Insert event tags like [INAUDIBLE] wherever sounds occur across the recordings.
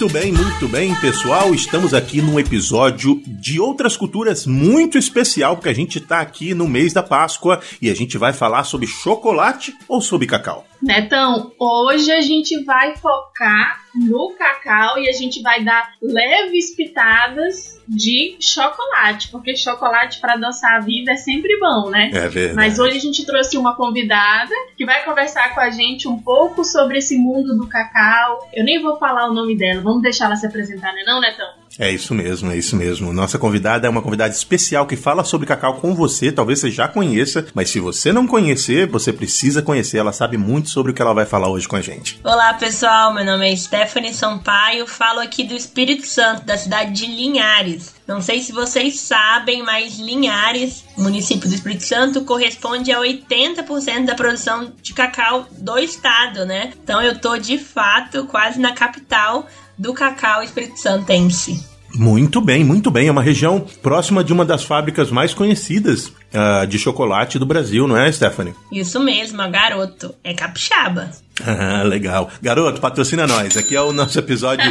Muito bem, muito bem, pessoal. Estamos aqui num episódio de outras culturas muito especial, porque a gente tá aqui no mês da Páscoa e a gente vai falar sobre chocolate ou sobre cacau. Netão, hoje a gente vai focar no cacau e a gente vai dar leves pitadas de chocolate, porque chocolate para adoçar a vida é sempre bom, né? É verdade. Mas hoje a gente trouxe uma convidada que vai conversar com a gente um pouco sobre esse mundo do cacau. Eu nem vou falar o nome dela, vamos deixar ela se apresentar, né, não, Netão? É isso mesmo, é isso mesmo. Nossa convidada é uma convidada especial que fala sobre cacau com você. Talvez você já conheça, mas se você não conhecer, você precisa conhecer. Ela sabe muito sobre o que ela vai falar hoje com a gente. Olá, pessoal. Meu nome é Stephanie Sampaio. Falo aqui do Espírito Santo, da cidade de Linhares. Não sei se vocês sabem, mas Linhares, município do Espírito Santo, corresponde a 80% da produção de cacau do estado, né? Então eu tô de fato quase na capital do cacau espírito santense. Muito bem, muito bem. É uma região próxima de uma das fábricas mais conhecidas uh, de chocolate do Brasil, não é, Stephanie? Isso mesmo, garoto. É capixaba. Ah, legal. Garoto, patrocina nós. Aqui é o nosso episódio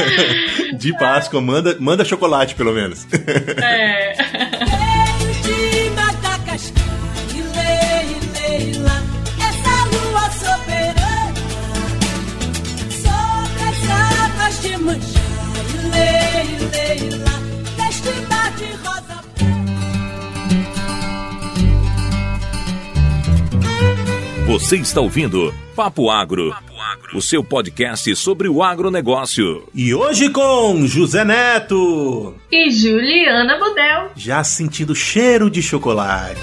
[LAUGHS] de Páscoa. Manda, manda chocolate, pelo menos. É. Você está ouvindo Papo Agro, o seu podcast sobre o agronegócio. E hoje com José Neto E Juliana Budel. já sentindo cheiro de chocolate.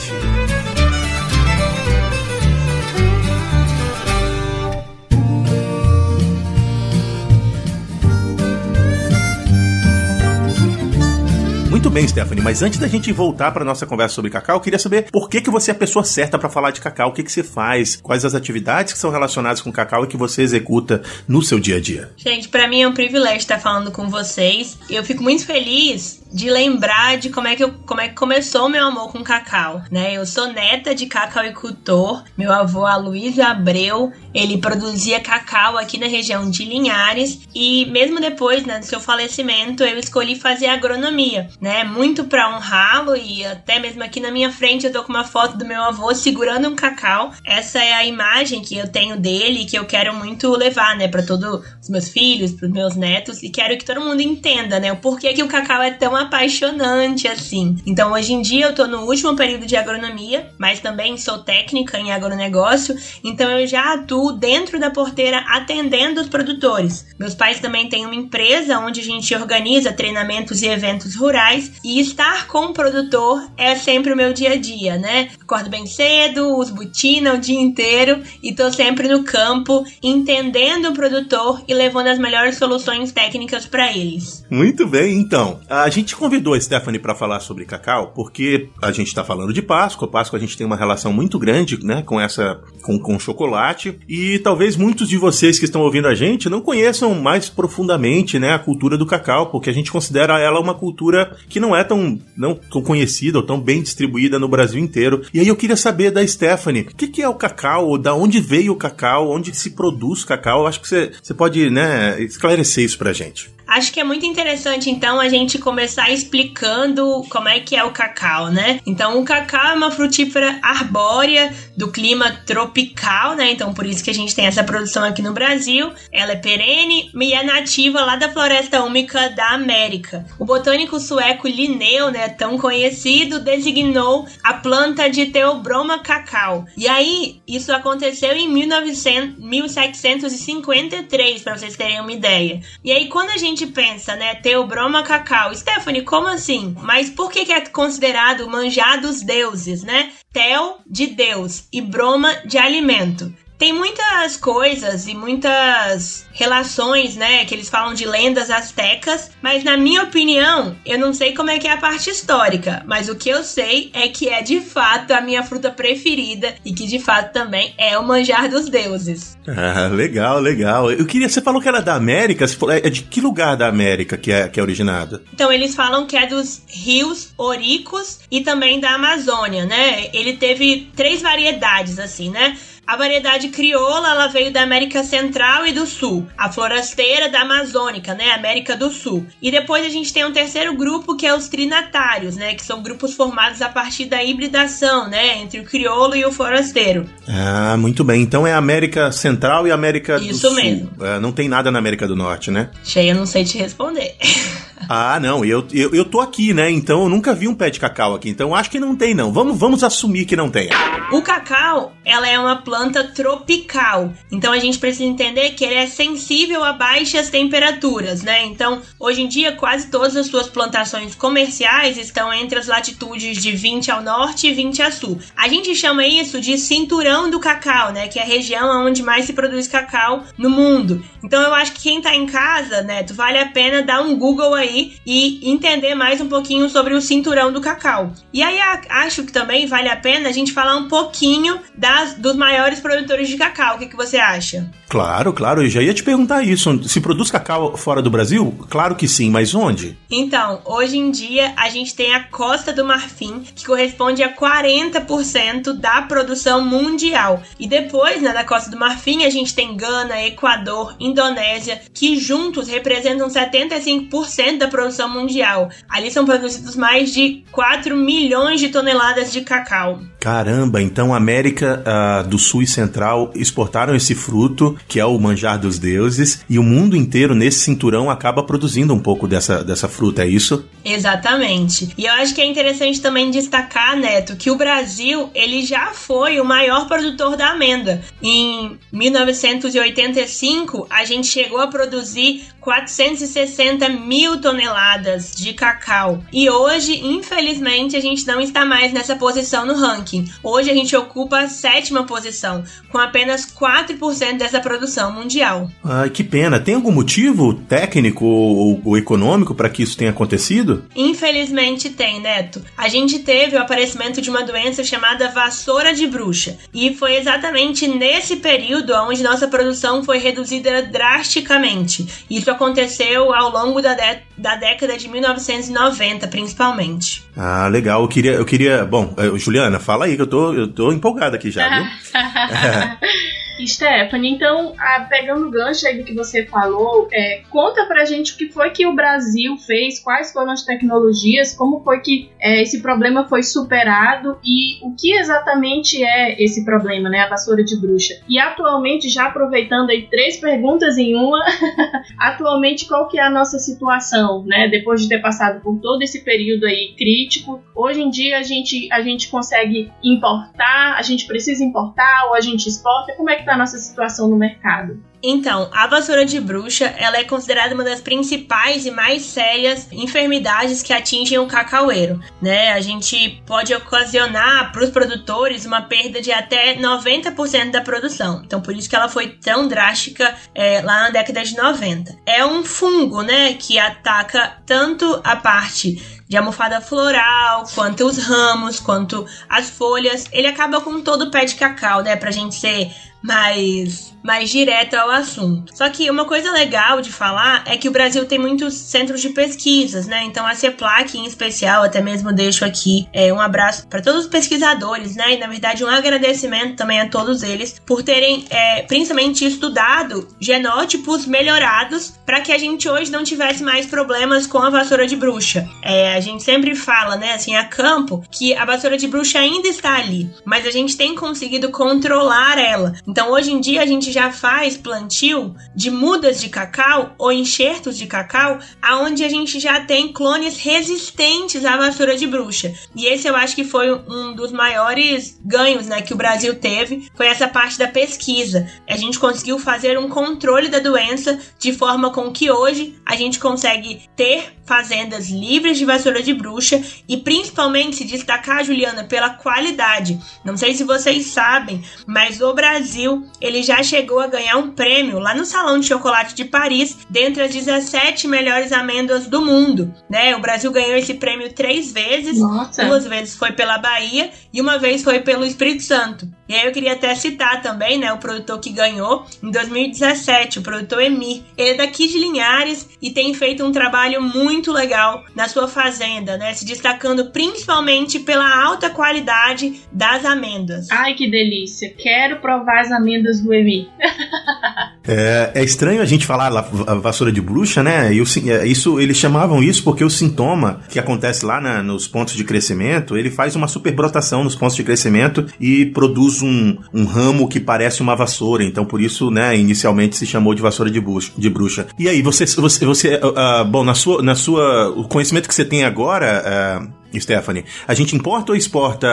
Muito bem, Stephanie, mas antes da gente voltar para nossa conversa sobre cacau, eu queria saber por que, que você é a pessoa certa para falar de cacau, o que, que você faz, quais as atividades que são relacionadas com cacau e que você executa no seu dia a dia. Gente, para mim é um privilégio estar falando com vocês. Eu fico muito feliz de lembrar de como é que eu, como é que começou o meu amor com cacau, né? Eu sou neta de cacauicultor. Meu avô Aloysio Abreu, ele produzia cacau aqui na região de Linhares e mesmo depois, né, do seu falecimento, eu escolhi fazer agronomia, né? Muito para honrá-lo e até mesmo aqui na minha frente eu tô com uma foto do meu avô segurando um cacau. Essa é a imagem que eu tenho dele e que eu quero muito levar, né, para todos os meus filhos, para os meus netos e quero que todo mundo entenda, né, o porquê que o cacau é tão apaixonante assim. Então, hoje em dia eu tô no último período de agronomia, mas também sou técnica em agronegócio, então eu já atuo dentro da porteira atendendo os produtores. Meus pais também têm uma empresa onde a gente organiza treinamentos e eventos rurais e estar com o produtor é sempre o meu dia a dia, né? Acordo bem cedo, uso botina o dia inteiro e tô sempre no campo entendendo o produtor e levando as melhores soluções técnicas para eles. Muito bem, então. A gente convidou a Stephanie para falar sobre cacau porque a gente está falando de Páscoa. Páscoa a gente tem uma relação muito grande, né, com essa com, com chocolate e talvez muitos de vocês que estão ouvindo a gente não conheçam mais profundamente, né, a cultura do cacau, porque a gente considera ela uma cultura que não é tão não tão conhecida ou tão bem distribuída no Brasil inteiro. E aí eu queria saber da Stephanie, o que, que é o cacau, da onde veio o cacau, onde se produz cacau? Eu acho que você, você pode, né, esclarecer isso pra gente. Acho que é muito interessante, então, a gente começar explicando como é que é o cacau, né? Então, o cacau é uma frutífera arbórea do clima tropical, né? Então, por isso que a gente tem essa produção aqui no Brasil. Ela é perene e é nativa lá da floresta úmica da América. O botânico sueco Linneu, né, tão conhecido, designou a planta de Theobroma cacau. E aí, isso aconteceu em 1900, 1753, para vocês terem uma ideia. E aí, quando a gente pensa, né, Theobroma cacau, Stephanie, como assim? Mas por que, que é considerado manjar dos deuses, né? Theo de Deus e broma de alimento. Tem muitas coisas e muitas relações, né? Que eles falam de lendas astecas, mas na minha opinião, eu não sei como é que é a parte histórica, mas o que eu sei é que é de fato a minha fruta preferida e que de fato também é o manjar dos deuses. Ah, legal, legal. Eu queria, você falou que era da América, falou- é de que lugar da América que é, que é originado? Então eles falam que é dos rios Oricos e também da Amazônia, né? Ele teve três variedades, assim, né? A variedade crioula, ela veio da América Central e do Sul. A florasteira da Amazônica, né, América do Sul. E depois a gente tem um terceiro grupo que é os trinatários, né, que são grupos formados a partir da hibridação, né, entre o crioulo e o forasteiro. Ah, muito bem. Então é América Central e América Isso do Sul. mesmo. É, não tem nada na América do Norte, né? Cheia, não sei te responder. [LAUGHS] Ah, não, eu, eu, eu tô aqui, né? Então eu nunca vi um pé de cacau aqui. Então acho que não tem, não. Vamos, vamos assumir que não tem. O cacau, ela é uma planta tropical. Então a gente precisa entender que ele é sensível a baixas temperaturas, né? Então, hoje em dia, quase todas as suas plantações comerciais estão entre as latitudes de 20 ao norte e 20 a sul. A gente chama isso de cinturão do cacau, né? Que é a região onde mais se produz cacau no mundo. Então eu acho que quem tá em casa, né, vale a pena dar um Google aí e entender mais um pouquinho sobre o cinturão do cacau. E aí acho que também vale a pena a gente falar um pouquinho das, dos maiores produtores de cacau. O que, que você acha? Claro, claro, eu já ia te perguntar isso. Se produz cacau fora do Brasil? Claro que sim, mas onde? Então, hoje em dia a gente tem a Costa do Marfim, que corresponde a 40% da produção mundial. E depois, né, da Costa do Marfim, a gente tem Gana, Equador, Indonésia, que juntos representam 75% da produção mundial. Ali são produzidos mais de 4 milhões de toneladas de cacau. Caramba, então América ah, do Sul e Central exportaram esse fruto, que é o manjar dos deuses, e o mundo inteiro nesse cinturão acaba produzindo um pouco dessa, dessa fruta, é isso? Exatamente. E eu acho que é interessante também destacar, Neto, que o Brasil ele já foi o maior produtor da amêndoa. Em 1985, a gente chegou a produzir 460 mil toneladas de cacau. E hoje, infelizmente, a gente não está mais nessa posição no ranking. Hoje a gente ocupa a sétima posição, com apenas 4% dessa produção mundial. Ai, que pena. Tem algum motivo técnico ou, ou econômico para que isso tenha acontecido? Infelizmente tem, Neto. A gente teve o aparecimento de uma doença chamada vassoura de bruxa. E foi exatamente nesse período onde nossa produção foi reduzida drasticamente. Isso aconteceu ao longo da, da década de 1990, principalmente. Ah, legal. Eu queria, eu queria. Bom, eh, Juliana, fala aí que eu tô, eu tô empolgado aqui já, viu? [LAUGHS] [LAUGHS] Stephanie, então, ah, pegando o gancho aí do que você falou, é, conta pra gente o que foi que o Brasil fez, quais foram as tecnologias, como foi que é, esse problema foi superado e o que exatamente é esse problema, né? A vassoura de bruxa. E atualmente, já aproveitando aí três perguntas em uma, [LAUGHS] atualmente qual que é a nossa situação, né? Depois de ter passado por todo esse período aí crítico, hoje em dia a gente, a gente consegue importar, a gente precisa importar ou a gente exporta, como é que tá a nossa situação no mercado? Então, a vassoura de bruxa, ela é considerada uma das principais e mais sérias enfermidades que atingem o cacaueiro, né? A gente pode ocasionar para os produtores uma perda de até 90% da produção. Então, por isso que ela foi tão drástica é, lá na década de 90. É um fungo, né, que ataca tanto a parte de almofada floral, quanto os ramos, quanto as folhas. Ele acaba com todo o pé de cacau, né? Pra gente ser mais, mais direto ao assunto. Só que uma coisa legal de falar é que o Brasil tem muitos centros de pesquisas, né? Então a CEPLAC em especial, até mesmo deixo aqui é, um abraço para todos os pesquisadores, né? E na verdade um agradecimento também a todos eles por terem é, principalmente estudado genótipos melhorados para que a gente hoje não tivesse mais problemas com a vassoura de bruxa. É, a gente sempre fala, né, assim, a campo, que a vassoura de bruxa ainda está ali, mas a gente tem conseguido controlar ela. Então, hoje em dia, a gente já faz plantio de mudas de cacau ou enxertos de cacau, aonde a gente já tem clones resistentes à vassoura de bruxa. E esse eu acho que foi um dos maiores ganhos, né, que o Brasil teve, foi essa parte da pesquisa. A gente conseguiu fazer um controle da doença de forma com que hoje a gente consegue ter fazendas livres de vassoura de bruxa e principalmente se destacar, Juliana, pela qualidade. Não sei se vocês sabem, mas o Brasil ele já chegou a ganhar um prêmio lá no Salão de Chocolate de Paris, dentre as 17 melhores amêndoas do mundo. Né? O Brasil ganhou esse prêmio três vezes. Nossa. Duas vezes foi pela Bahia e uma vez foi pelo Espírito Santo. E aí eu queria até citar também, né, o produtor que ganhou em 2017, o produtor Emir. Ele é daqui de Linhares e tem feito um trabalho muito legal na sua fazenda, né, se destacando principalmente pela alta qualidade das amêndoas. Ai, que delícia! Quero provar as amêndoas do Emir. [LAUGHS] é, é, estranho a gente falar a vassoura de bruxa, né? E o, é, isso eles chamavam isso porque o sintoma que acontece lá na, nos pontos de crescimento, ele faz uma superbrotação nos pontos de crescimento e produz um, um ramo que parece uma vassoura. Então, por isso, né, inicialmente se chamou de vassoura de bruxa. De bruxa. E aí, você, você, você uh, bom, na sua, na sua, o conhecimento que você tem agora, uh, Stephanie, a gente importa ou exporta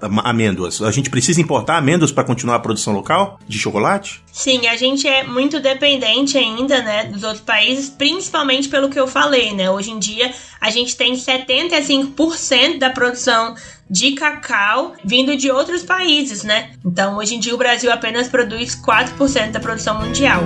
uh, amêndoas? A gente precisa importar amêndoas para continuar a produção local de chocolate? Sim, a gente é muito dependente ainda, né, dos outros países, principalmente pelo que eu falei, né? Hoje em dia a gente tem 75% da produção de cacau vindo de outros países, né? Então, hoje em dia o Brasil apenas produz 4% da produção mundial.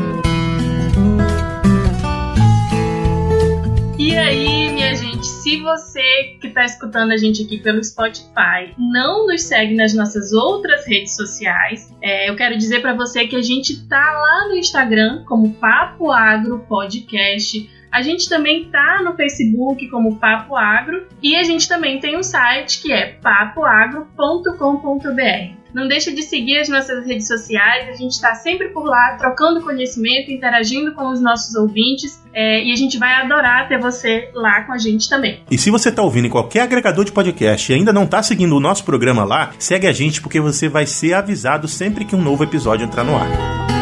E aí, minha gente, se você que está escutando a gente aqui pelo Spotify não nos segue nas nossas outras redes sociais, é, eu quero dizer para você que a gente tá lá no Instagram como Papo Agro Podcast. A gente também tá no Facebook como Papo Agro e a gente também tem um site que é papoagro.com.br. Não deixa de seguir as nossas redes sociais, a gente está sempre por lá, trocando conhecimento, interagindo com os nossos ouvintes é, e a gente vai adorar ter você lá com a gente também. E se você está ouvindo em qualquer agregador de podcast e ainda não está seguindo o nosso programa lá, segue a gente porque você vai ser avisado sempre que um novo episódio entrar no ar.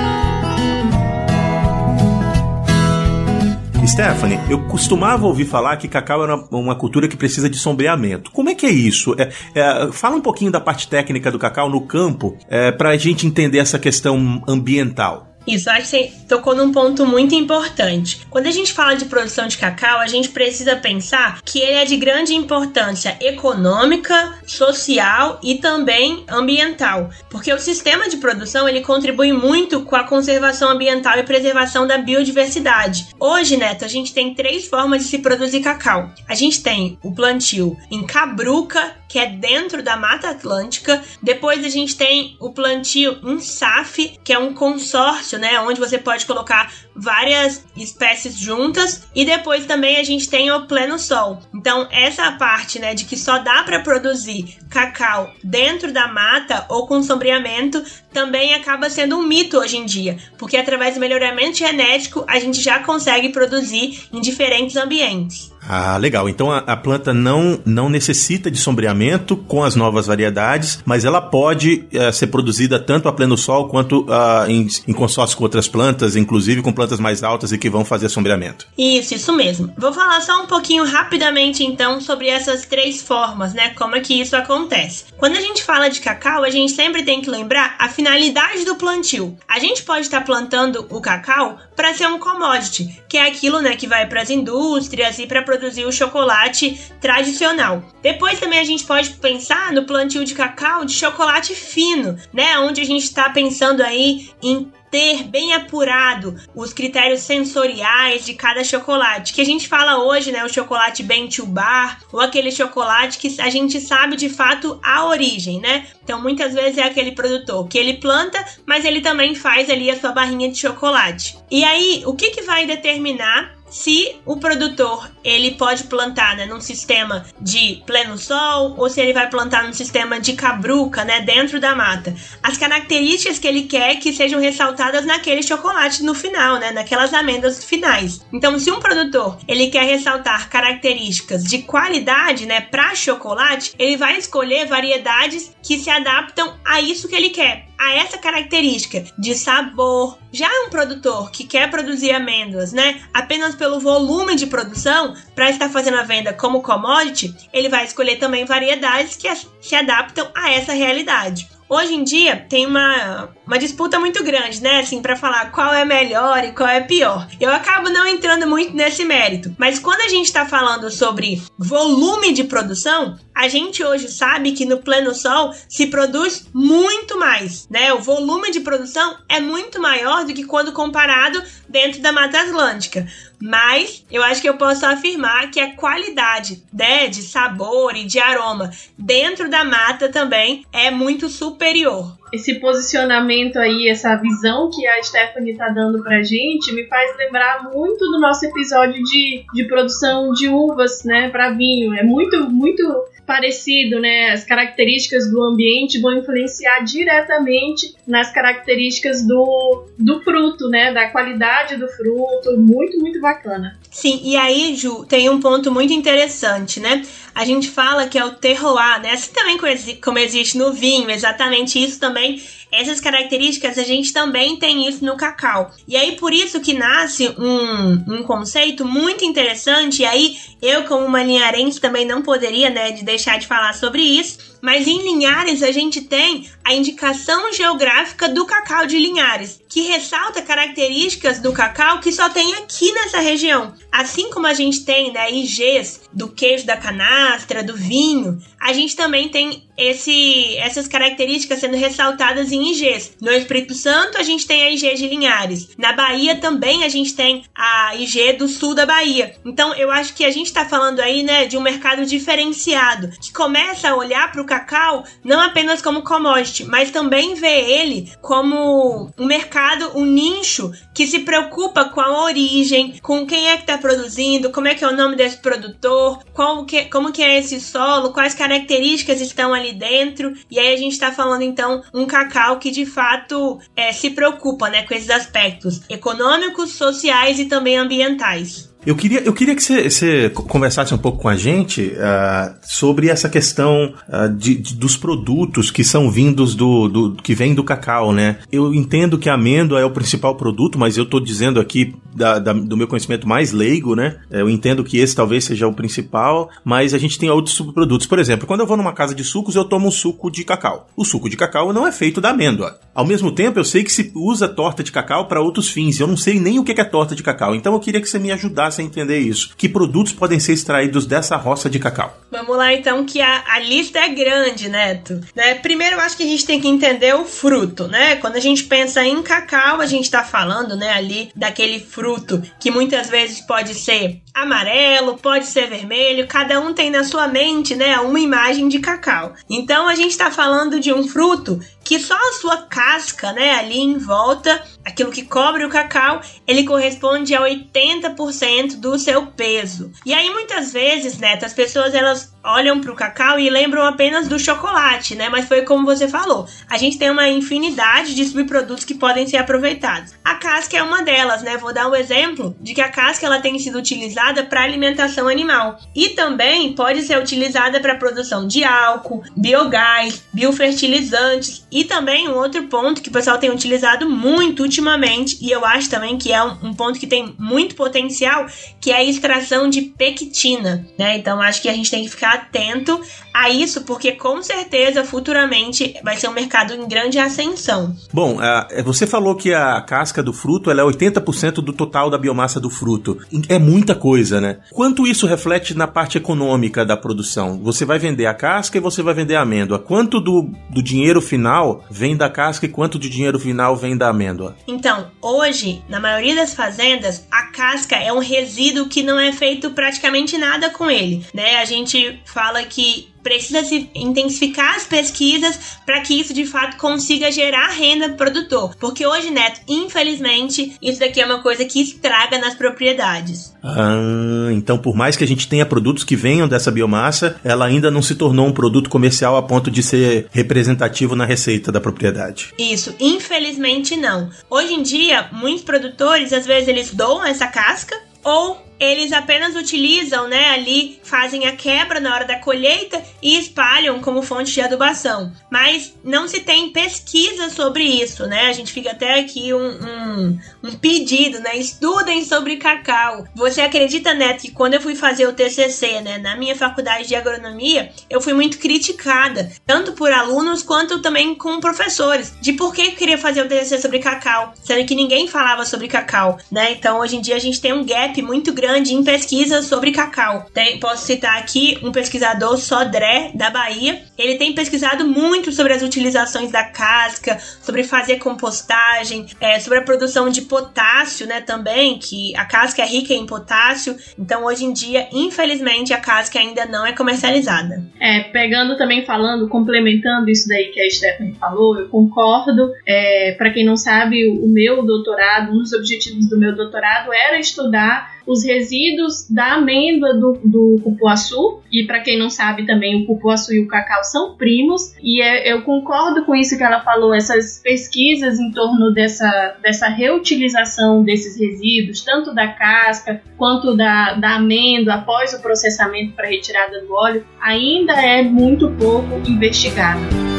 Stephanie, eu costumava ouvir falar que cacau era uma cultura que precisa de sombreamento. Como é que é isso? É, é, fala um pouquinho da parte técnica do cacau no campo é, para a gente entender essa questão ambiental. Isso, acho que você tocou num ponto muito importante. Quando a gente fala de produção de cacau, a gente precisa pensar que ele é de grande importância econômica, social e também ambiental, porque o sistema de produção ele contribui muito com a conservação ambiental e preservação da biodiversidade. Hoje, Neto, a gente tem três formas de se produzir cacau. A gente tem o plantio em cabruca, que é dentro da Mata Atlântica. Depois a gente tem o plantio em SAF, que é um consórcio, né, onde você pode colocar várias espécies juntas. E depois também a gente tem o pleno sol. Então essa parte, né, de que só dá para produzir cacau dentro da mata ou com sombreamento também acaba sendo um mito hoje em dia, porque através do melhoramento genético a gente já consegue produzir em diferentes ambientes. Ah, legal. Então a, a, planta não, não necessita de sombreamento com as novas variedades, mas ela pode uh, ser produzida tanto a pleno sol quanto uh, em, em consórcio com outras plantas, inclusive com plantas mais altas e que vão fazer sombreamento. Isso, isso mesmo. Vou falar só um pouquinho rapidamente então sobre essas três formas, né? Como é que isso acontece. Quando a gente fala de cacau, a gente sempre tem que lembrar a finalidade do plantio. A gente pode estar plantando o cacau para ser um commodity, que é aquilo, né, que vai para as indústrias e para produzir o chocolate tradicional. Depois também a gente pode pensar no plantio de cacau de chocolate fino, né, onde a gente está pensando aí em ter bem apurado os critérios sensoriais de cada chocolate. Que a gente fala hoje, né, o chocolate bem to bar, ou aquele chocolate que a gente sabe de fato a origem, né? Então muitas vezes é aquele produtor que ele planta, mas ele também faz ali a sua barrinha de chocolate. E aí, o que que vai determinar se o produtor ele pode plantar né, num sistema de pleno sol ou se ele vai plantar num sistema de cabruca, né, dentro da mata. As características que ele quer que sejam ressaltadas naquele chocolate no final, né, naquelas amêndoas finais. Então, se um produtor ele quer ressaltar características de qualidade, né, para chocolate, ele vai escolher variedades que se adaptam a isso que ele quer a essa característica de sabor. Já um produtor que quer produzir amêndoas, né, apenas pelo volume de produção, para estar fazendo a venda como commodity, ele vai escolher também variedades que se adaptam a essa realidade. Hoje em dia tem uma, uma disputa muito grande, né? Assim, para falar qual é melhor e qual é pior. Eu acabo não entrando muito nesse mérito. Mas quando a gente tá falando sobre volume de produção, a gente hoje sabe que no pleno sol se produz muito mais, né? O volume de produção é muito maior do que quando comparado dentro da Mata Atlântica. Mas eu acho que eu posso afirmar que a qualidade né, de sabor e de aroma dentro da mata também é muito superior. Esse posicionamento aí, essa visão que a Stephanie tá dando pra gente, me faz lembrar muito do nosso episódio de, de produção de uvas, né, para vinho. É muito, muito parecido, né? As características do ambiente vão influenciar diretamente nas características do, do fruto, né? Da qualidade do fruto. Muito, muito bacana. Sim, e aí, Ju, tem um ponto muito interessante, né? A gente fala que é o terroir, né? Assim também como existe no vinho, exatamente isso também também. Essas características a gente também tem isso no cacau. E aí por isso que nasce um, um conceito muito interessante. E aí eu, como uma linharense, também não poderia né, de deixar de falar sobre isso mas em Linhares a gente tem a indicação geográfica do cacau de Linhares, que ressalta características do cacau que só tem aqui nessa região. Assim como a gente tem né, IGs do queijo da canastra, do vinho, a gente também tem esse, essas características sendo ressaltadas em IGs. No Espírito Santo a gente tem a IG de Linhares. Na Bahia também a gente tem a IG do sul da Bahia. Então eu acho que a gente está falando aí né, de um mercado diferenciado, que começa a olhar para o cacau não apenas como commodity, mas também vê ele como um mercado, um nicho que se preocupa com a origem, com quem é que está produzindo, como é que é o nome desse produtor, como que, como que é esse solo, quais características estão ali dentro. E aí a gente está falando então um cacau que de fato é, se preocupa né, com esses aspectos econômicos, sociais e também ambientais. Eu queria, eu queria que você conversasse um pouco com a gente uh, sobre essa questão uh, de, de, dos produtos que são vindos do, do que vem do cacau, né? Eu entendo que a amêndoa é o principal produto, mas eu estou dizendo aqui da, da, do meu conhecimento mais leigo, né? Eu entendo que esse talvez seja o principal, mas a gente tem outros subprodutos. Por exemplo, quando eu vou numa casa de sucos, eu tomo um suco de cacau. O suco de cacau não é feito da amêndoa. Ao mesmo tempo, eu sei que se usa torta de cacau para outros fins. Eu não sei nem o que é torta de cacau. Então eu queria que você me ajudasse a entender isso. Que produtos podem ser extraídos dessa roça de cacau? Vamos lá então, que a, a lista é grande, Neto. Né? Primeiro, eu acho que a gente tem que entender o fruto, né? Quando a gente pensa em cacau, a gente está falando, né, ali daquele fruto que muitas vezes pode ser amarelo, pode ser vermelho, cada um tem na sua mente, né, uma imagem de cacau. Então a gente está falando de um fruto que só a sua casca, né, ali em volta, aquilo que cobre o cacau, ele corresponde a 80% do seu peso. E aí muitas vezes, né, as pessoas elas olham para o cacau e lembram apenas do chocolate, né? Mas foi como você falou, a gente tem uma infinidade de subprodutos que podem ser aproveitados. A casca é uma delas, né? Vou dar um exemplo de que a casca ela tem sido utilizada para alimentação animal e também pode ser utilizada para produção de álcool, biogás, biofertilizantes e também um outro ponto que o pessoal tem utilizado muito ultimamente e eu acho também que é um, um ponto que tem muito potencial, que é a extração de pectina, né? Então acho que a gente tem que ficar atento a isso, porque com certeza futuramente vai ser um mercado em grande ascensão. Bom, uh, você falou que a casca do fruto é 80% do total da biomassa do fruto. É muita coisa, né? Quanto isso reflete na parte econômica da produção? Você vai vender a casca e você vai vender a amêndoa. Quanto do, do dinheiro final vem da casca e quanto de dinheiro final vem da amêndoa? Então, hoje, na maioria das fazendas, a casca é um resíduo que não é feito praticamente nada com ele, né? A gente fala que precisa se intensificar as pesquisas para que isso de fato consiga gerar renda pro produtor. Porque hoje, Neto, infelizmente, isso daqui é uma coisa que estraga nas propriedades. Ah, então por mais que a gente tenha produtos que venham dessa biomassa, ela ainda não se tornou um produto comercial a ponto de ser representativo na receita da propriedade. Isso, infelizmente não. Hoje em dia, muitos produtores, às vezes eles doam essa casca ou eles apenas utilizam, né, ali fazem a quebra na hora da colheita e espalham como fonte de adubação. Mas não se tem pesquisa sobre isso, né? A gente fica até aqui um, um, um pedido, né? Estudem sobre cacau. Você acredita, Neto, que quando eu fui fazer o TCC, né, na minha faculdade de agronomia, eu fui muito criticada, tanto por alunos quanto também com professores, de por que eu queria fazer o TCC sobre cacau, sendo que ninguém falava sobre cacau, né? Então, hoje em dia a gente tem um gap muito grande em pesquisas sobre cacau. Tem, posso citar aqui um pesquisador Sodré da Bahia. Ele tem pesquisado muito sobre as utilizações da casca, sobre fazer compostagem, é, sobre a produção de potássio, né? Também que a casca é rica em potássio. Então, hoje em dia, infelizmente, a casca ainda não é comercializada. É, pegando também falando, complementando isso daí que a Stephanie falou, eu concordo. É, para quem não sabe, o meu doutorado, um dos objetivos do meu doutorado era estudar os resíduos da amêndoa do, do cupuaçu. E para quem não sabe também, o cupuaçu e o cacau são primos. E é, eu concordo com isso que ela falou, essas pesquisas em torno dessa, dessa reutilização desses resíduos, tanto da casca quanto da, da amêndoa após o processamento para retirada do óleo, ainda é muito pouco investigada.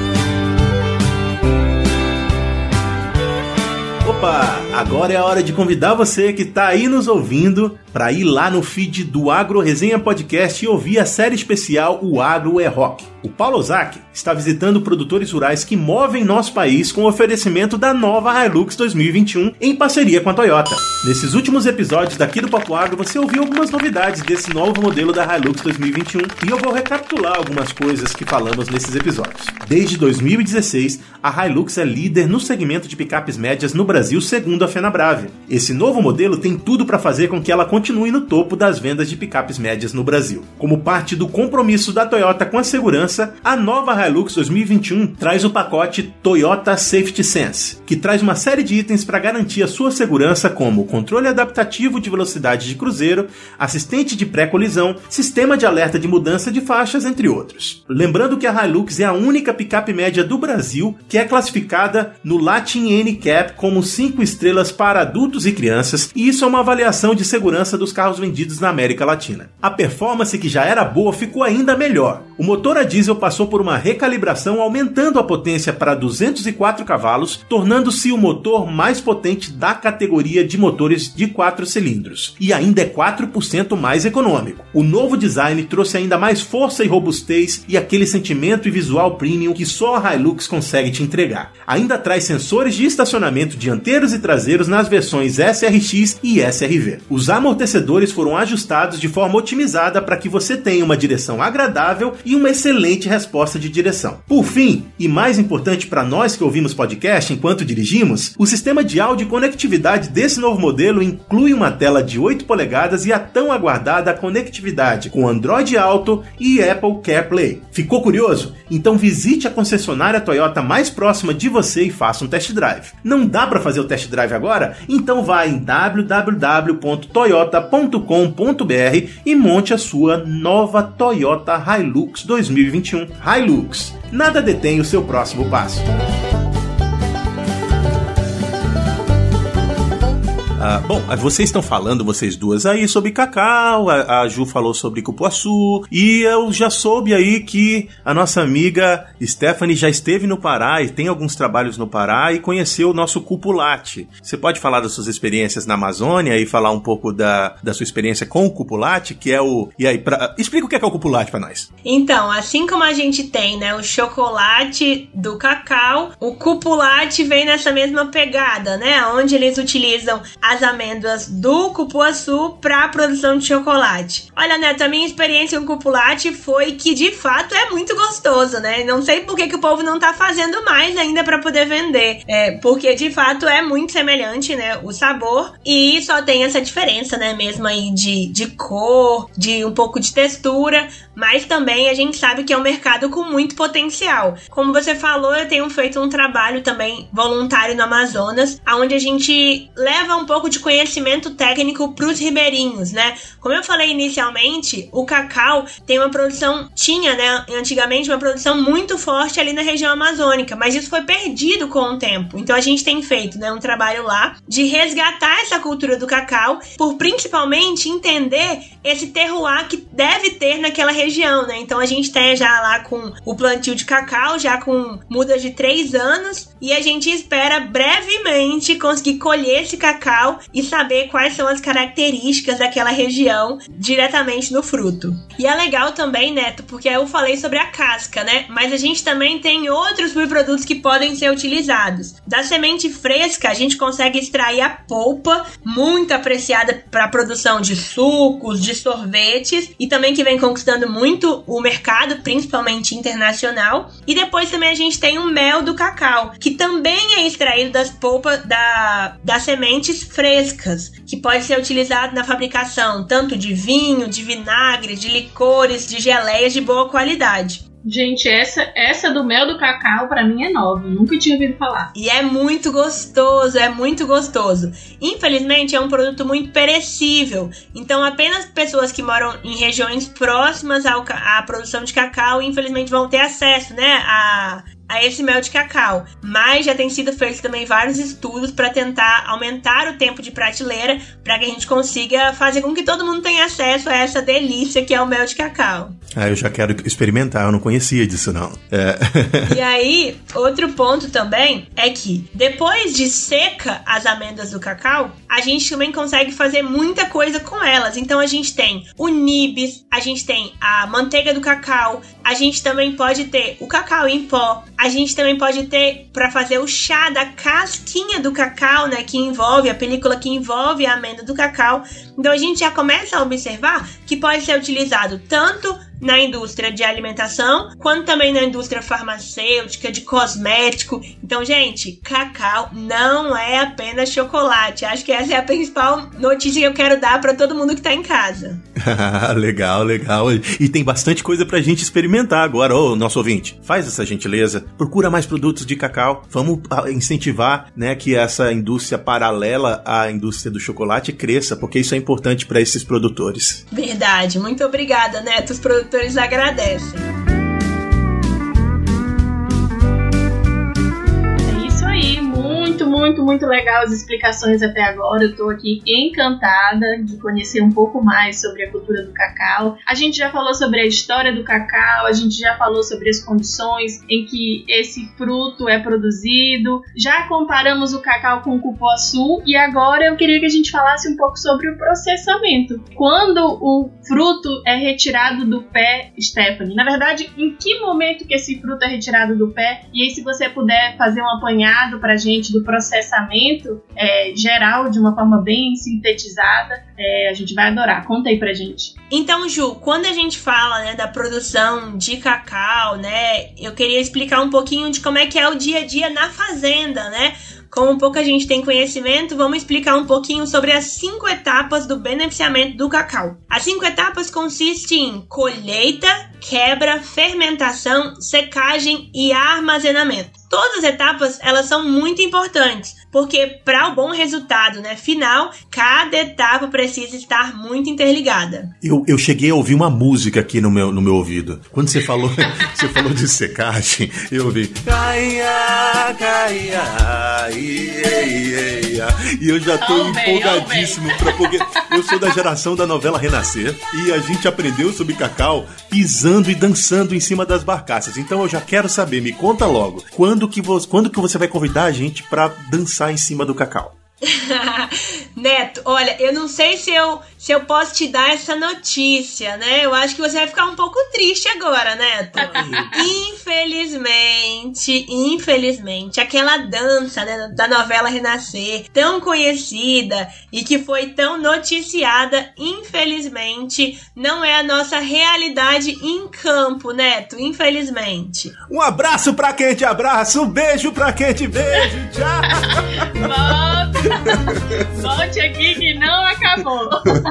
Opa, agora é a hora de convidar você que está aí nos ouvindo para ir lá no feed do Agro Resenha Podcast e ouvir a série especial O Agro é Rock. O Paulo Ozaki está visitando produtores rurais que movem nosso país com o oferecimento da nova Hilux 2021 em parceria com a Toyota. Nesses últimos episódios daqui do Papo Agro, você ouviu algumas novidades desse novo modelo da Hilux 2021 e eu vou recapitular algumas coisas que falamos nesses episódios. Desde 2016, a Hilux é líder no segmento de picapes médias no Brasil, segundo a Fenabrave. Esse novo modelo tem tudo para fazer com que ela continue no topo das vendas de picapes médias no Brasil. Como parte do compromisso da Toyota com a segurança, a nova Hilux 2021 traz o pacote Toyota Safety Sense, que traz uma série de itens para garantir a sua segurança, como controle adaptativo de velocidade de cruzeiro, assistente de pré-colisão, sistema de alerta de mudança de faixas, entre outros. Lembrando que a Hilux é a única picape média do Brasil que é classificada no Latin NCAP como 5 estrelas para adultos e crianças, e isso é uma avaliação de segurança dos carros vendidos na América Latina. A performance que já era boa ficou ainda melhor. O motor a diesel passou por uma recalibração aumentando a potência para 204 cavalos, tornando-se o motor mais potente da categoria de motores de 4 cilindros, e ainda é 4% mais econômico. O novo design trouxe ainda mais força e robustez e aquele sentimento e visual premium que só a Hilux consegue te entregar. Ainda traz sensores de estacionamento dianteiros e traseiros nas versões SRX e SRV. Os amortecedores foram ajustados de forma otimizada para que você tenha uma direção agradável e uma excelente resposta de direção. Por fim, e mais importante para nós que ouvimos podcast enquanto dirigimos, o sistema de áudio e conectividade desse novo modelo inclui uma tela de 8 polegadas e a tão aguardada conectividade com Android Auto e Apple CarPlay. Ficou curioso? Então visite a concessionária Toyota mais próxima de você e faça um test drive. Não dá para fazer o test drive agora? Então vá em www.toyota.com.br e monte a sua nova Toyota Hilux 2021. Hilux, nada detém o seu próximo passo. Ah, bom, vocês estão falando, vocês duas aí, sobre cacau, a, a, Ju falou sobre cupuaçu, e eu já soube aí que a nossa amiga Stephanie já esteve no Pará e tem alguns trabalhos no Pará e conheceu o nosso cupulate. Você pode falar das suas experiências na Amazônia e falar um pouco da, da sua experiência com o cupulate, que é o. E aí, pra, explica o que é, que é o cupulate para nós. Então, assim como a gente tem, né, o chocolate do cacau, o cupulate vem nessa mesma pegada, né, onde eles utilizam a as amêndoas do cupuaçu para a produção de chocolate. Olha, Neto, a minha experiência com cupulate foi que de fato é muito gostoso, né? Não sei por que, que o povo não tá fazendo mais ainda para poder vender. É, porque de fato é muito semelhante, né? O sabor. E só tem essa diferença, né? Mesmo aí de, de cor, de um pouco de textura. Mas também a gente sabe que é um mercado com muito potencial. Como você falou, eu tenho feito um trabalho também voluntário no Amazonas, onde a gente leva um pouco pouco de conhecimento técnico para os ribeirinhos, né? Como eu falei inicialmente, o cacau tem uma produção, tinha, né, antigamente uma produção muito forte ali na região amazônica, mas isso foi perdido com o tempo. Então a gente tem feito, né, um trabalho lá de resgatar essa cultura do cacau, por principalmente entender esse terroir que deve ter naquela região, né? Então a gente tem já lá com o plantio de cacau, já com mudas de três anos, e a gente espera brevemente conseguir colher esse cacau e saber quais são as características daquela região diretamente no fruto. E é legal também, Neto, porque eu falei sobre a casca, né? Mas a gente também tem outros produtos que podem ser utilizados. Da semente fresca, a gente consegue extrair a polpa, muito apreciada para a produção de sucos, de sorvetes, e também que vem conquistando muito o mercado, principalmente internacional. E depois também a gente tem o mel do cacau, que também é extraído das polpas da, das sementes frescas, que pode ser utilizado na fabricação tanto de vinho, de vinagre, de licores, de geleias de boa qualidade. Gente, essa, essa do mel do cacau para mim é nova, nunca tinha ouvido falar. E é muito gostoso, é muito gostoso. Infelizmente é um produto muito perecível, então apenas pessoas que moram em regiões próximas ao, à produção de cacau, infelizmente vão ter acesso, né, a a esse mel de cacau. Mas já tem sido feito também vários estudos para tentar aumentar o tempo de prateleira para que a gente consiga fazer com que todo mundo tenha acesso a essa delícia que é o mel de cacau. Ah, eu já quero experimentar, eu não conhecia disso não. É. E aí, outro ponto também é que depois de seca as amêndoas do cacau, a gente também consegue fazer muita coisa com elas. Então a gente tem o nibs, a gente tem a manteiga do cacau, a gente também pode ter o cacau em pó, a gente também pode ter para fazer o chá da casquinha do cacau, né, que envolve a película que envolve a amêndoa do cacau. Então a gente já começa a observar que pode ser utilizado tanto na indústria de alimentação, quanto também na indústria farmacêutica, de cosmético. Então, gente, cacau não é apenas chocolate. Acho que essa é a principal notícia que eu quero dar para todo mundo que tá em casa. [LAUGHS] legal, legal. E tem bastante coisa pra gente experimentar agora. Ô, nosso ouvinte, faz essa gentileza, procura mais produtos de cacau. Vamos ah, incentivar, né, que essa indústria paralela à indústria do chocolate cresça, porque isso é importante para esses produtores. Verdade. Muito obrigada, Neto. Os produtores agradecem. Muito, muito, legal as explicações até agora. Eu tô aqui encantada de conhecer um pouco mais sobre a cultura do cacau. A gente já falou sobre a história do cacau, a gente já falou sobre as condições em que esse fruto é produzido. Já comparamos o cacau com o cupuaçu e agora eu queria que a gente falasse um pouco sobre o processamento. Quando o fruto é retirado do pé, Stephanie, na verdade, em que momento que esse fruto é retirado do pé? E aí se você puder fazer um apanhado pra gente do processamento é, geral, de uma forma bem sintetizada, é, a gente vai adorar. Conta aí pra gente. Então, Ju, quando a gente fala né, da produção de cacau, né, eu queria explicar um pouquinho de como é que é o dia a dia na fazenda, né? Como pouca gente tem conhecimento, vamos explicar um pouquinho sobre as cinco etapas do beneficiamento do cacau. As cinco etapas consistem em colheita, quebra, fermentação, secagem e armazenamento. Todas as etapas elas são muito importantes, porque para o bom resultado né, final, cada etapa precisa estar muito interligada. Eu, eu cheguei a ouvir uma música aqui no meu, no meu ouvido. Quando você falou, [LAUGHS] você falou de secagem, eu ouvi. E eu já tô Oh, empolgadíssimo pra porque eu sou da geração da novela Renascer e a gente aprendeu sobre cacau pisando e dançando em cima das barcaças. Então eu já quero saber, me conta logo, quando que você, quando que você vai convidar a gente pra dançar em cima do cacau? [LAUGHS] Neto, olha, eu não sei se eu, se eu posso te dar essa notícia, né? Eu acho que você vai ficar um pouco triste agora, Neto. infelizmente, infelizmente, aquela dança né, da novela Renascer, tão conhecida e que foi tão noticiada, infelizmente, não é a nossa realidade em campo, Neto. Infelizmente. Um abraço pra quem te abraça, um beijo pra quem te beijo, tchau! [LAUGHS] Volta! Volte aqui que não acabou. [LAUGHS]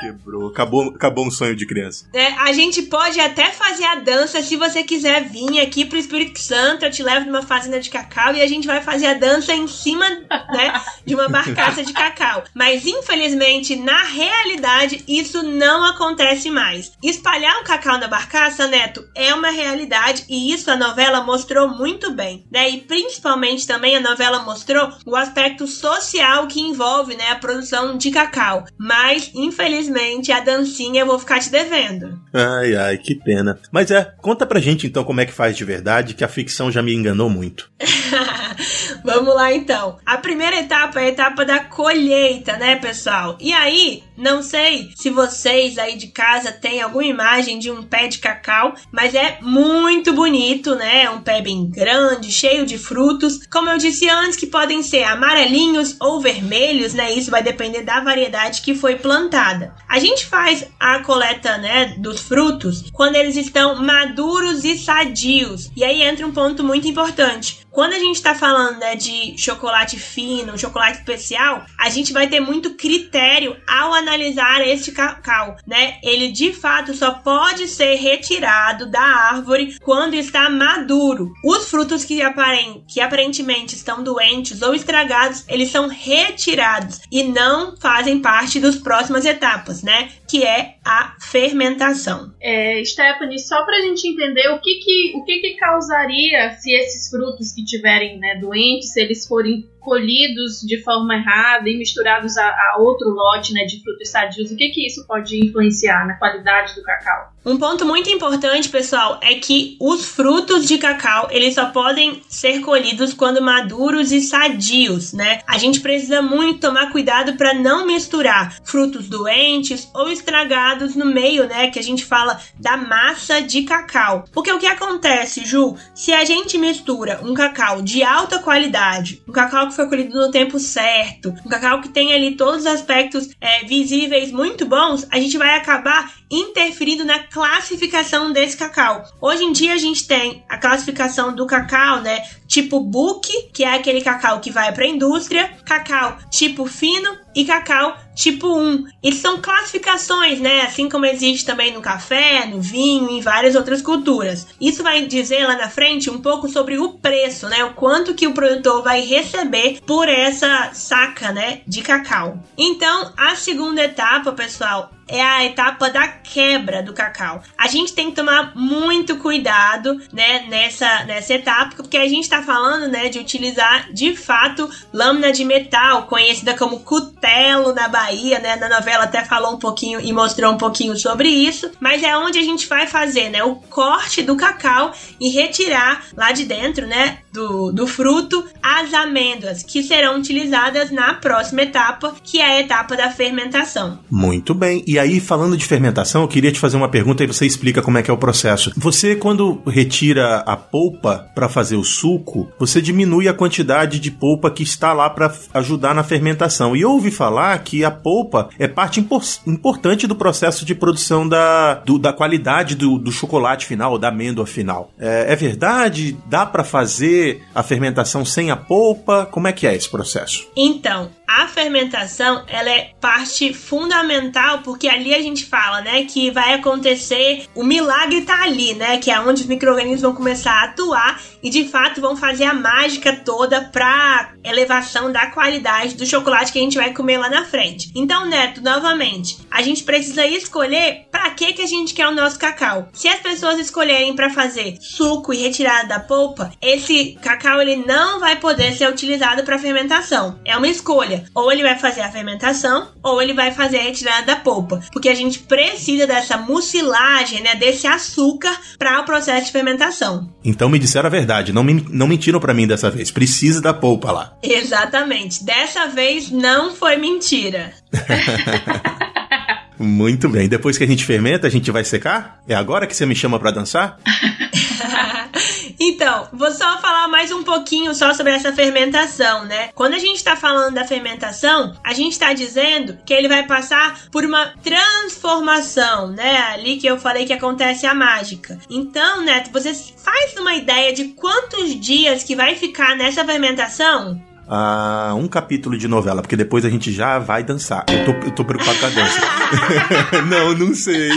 Quebrou. Acabou, acabou um sonho de criança. É, a gente pode até fazer a dança se você quiser vir aqui pro Espírito Santo. Eu te levo numa fazenda de cacau e a gente vai fazer a dança em cima né, de uma barcaça de cacau. Mas infelizmente, na realidade, isso não acontece mais. Espalhar um cacau na barcaça, Neto, é uma realidade e isso a novela mostrou muito bem. Né? E principalmente também a novela mostrou o aspecto social que envolve né, a produção de cacau. Mas, infelizmente, a dancinha eu vou ficar te devendo. Ai, ai, que pena. Mas é, conta pra gente então como é que faz de verdade, que a ficção já me enganou muito. [LAUGHS] Vamos lá então. A primeira etapa é a etapa da colheita, né, pessoal? E aí, não sei se vocês aí de casa têm alguma imagem de um pé de cacau, mas é muito bonito, né? Um pé bem grande, cheio de frutos. Como eu disse antes, que podem ser amarelinhos ou vermelhos, né? Isso vai depender da variedade que foi plantada. A gente faz a coleta, né, dos frutos quando eles estão maduros e sadios. E aí entra um ponto muito importante. Quando a gente está falando né, de chocolate fino, chocolate especial, a gente vai ter muito critério ao analisar este cacau, né? Ele de fato só pode ser retirado da árvore quando está maduro. Os frutos que, aparem, que aparentemente estão doentes ou estragados, eles são retirados e não fazem parte das próximas etapas, né? Que é a fermentação. É, Stephanie, só para a gente entender o que que, o que que causaria se esses frutos que tiverem né, doentes, se eles forem colhidos de forma errada e misturados a, a outro lote né, de frutos sadios, o que, que isso pode influenciar na qualidade do cacau? Um ponto muito importante, pessoal, é que os frutos de cacau, eles só podem ser colhidos quando maduros e sadios, né? A gente precisa muito tomar cuidado para não misturar frutos doentes ou estragados no meio, né, que a gente fala da massa de cacau. Porque o que acontece, Ju, se a gente mistura um cacau de alta qualidade, um cacau que foi colhido no tempo certo, um cacau que tem ali todos os aspectos é, visíveis muito bons, a gente vai acabar interferindo na classificação desse cacau. Hoje em dia a gente tem a classificação do cacau, né? Tipo book, que é aquele cacau que vai para a indústria, cacau tipo fino e cacau tipo 1. E são classificações, né? Assim como existe também no café, no vinho, em várias outras culturas. Isso vai dizer lá na frente um pouco sobre o preço, né? O quanto que o produtor vai receber por essa saca, né, de cacau. Então, a segunda etapa, pessoal, é a etapa da quebra do cacau. A gente tem que tomar muito cuidado, né, nessa, nessa etapa, porque a gente está falando, né, de utilizar de fato lâmina de metal, conhecida como cutelo na Bahia, né, na novela até falou um pouquinho e mostrou um pouquinho sobre isso, mas é onde a gente vai fazer, né, o corte do cacau e retirar lá de dentro, né, do, do fruto as amêndoas, que serão utilizadas na próxima etapa, que é a etapa da fermentação. Muito bem. E aí, falando de fermentação, eu queria te fazer uma pergunta e você explica como é que é o processo. Você, quando retira a polpa para fazer o suco, você diminui a quantidade de polpa que está lá para ajudar na fermentação. E ouvi falar que a polpa é parte impor importante do processo de produção da, do, da qualidade do, do, chocolate final, da amêndoa final. É, é verdade? Dá para fazer a fermentação sem a polpa? Como é que é esse processo? Então, a fermentação ela é parte fundamental porque ali a gente fala, né, que vai acontecer o milagre tá ali, né, que é onde os microrganismos vão começar a atuar e de fato vão fazer a mágica toda para elevação da qualidade do chocolate que a gente vai comer lá na frente. Então, Neto, novamente, a gente precisa escolher para que que a gente quer o nosso cacau. Se as pessoas escolherem para fazer suco e retirada da polpa, esse cacau ele não vai poder ser utilizado para fermentação. É uma escolha. Ou ele vai fazer a fermentação, ou ele vai fazer a retirada da polpa, porque a gente precisa dessa mucilagem, né, desse açúcar para o processo de fermentação. Então me disseram a verdade, não, me, não mentiram para mim dessa vez. Precisa da polpa lá. Exatamente. Dessa vez não foi mentira. [LAUGHS] Muito bem. Depois que a gente fermenta, a gente vai secar? É agora que você me chama para dançar? [LAUGHS] então, vou só falar mais um pouquinho só sobre essa fermentação, né? Quando a gente está falando da fermentação, a gente está dizendo que ele vai passar por uma transformação, né? Ali que eu falei que acontece a mágica. Então, Neto, você faz uma ideia de quantos dias que vai ficar nessa fermentação? A um capítulo de novela, porque depois a gente já vai dançar. Eu tô, eu tô preocupado com a dança. [LAUGHS] não, não sei.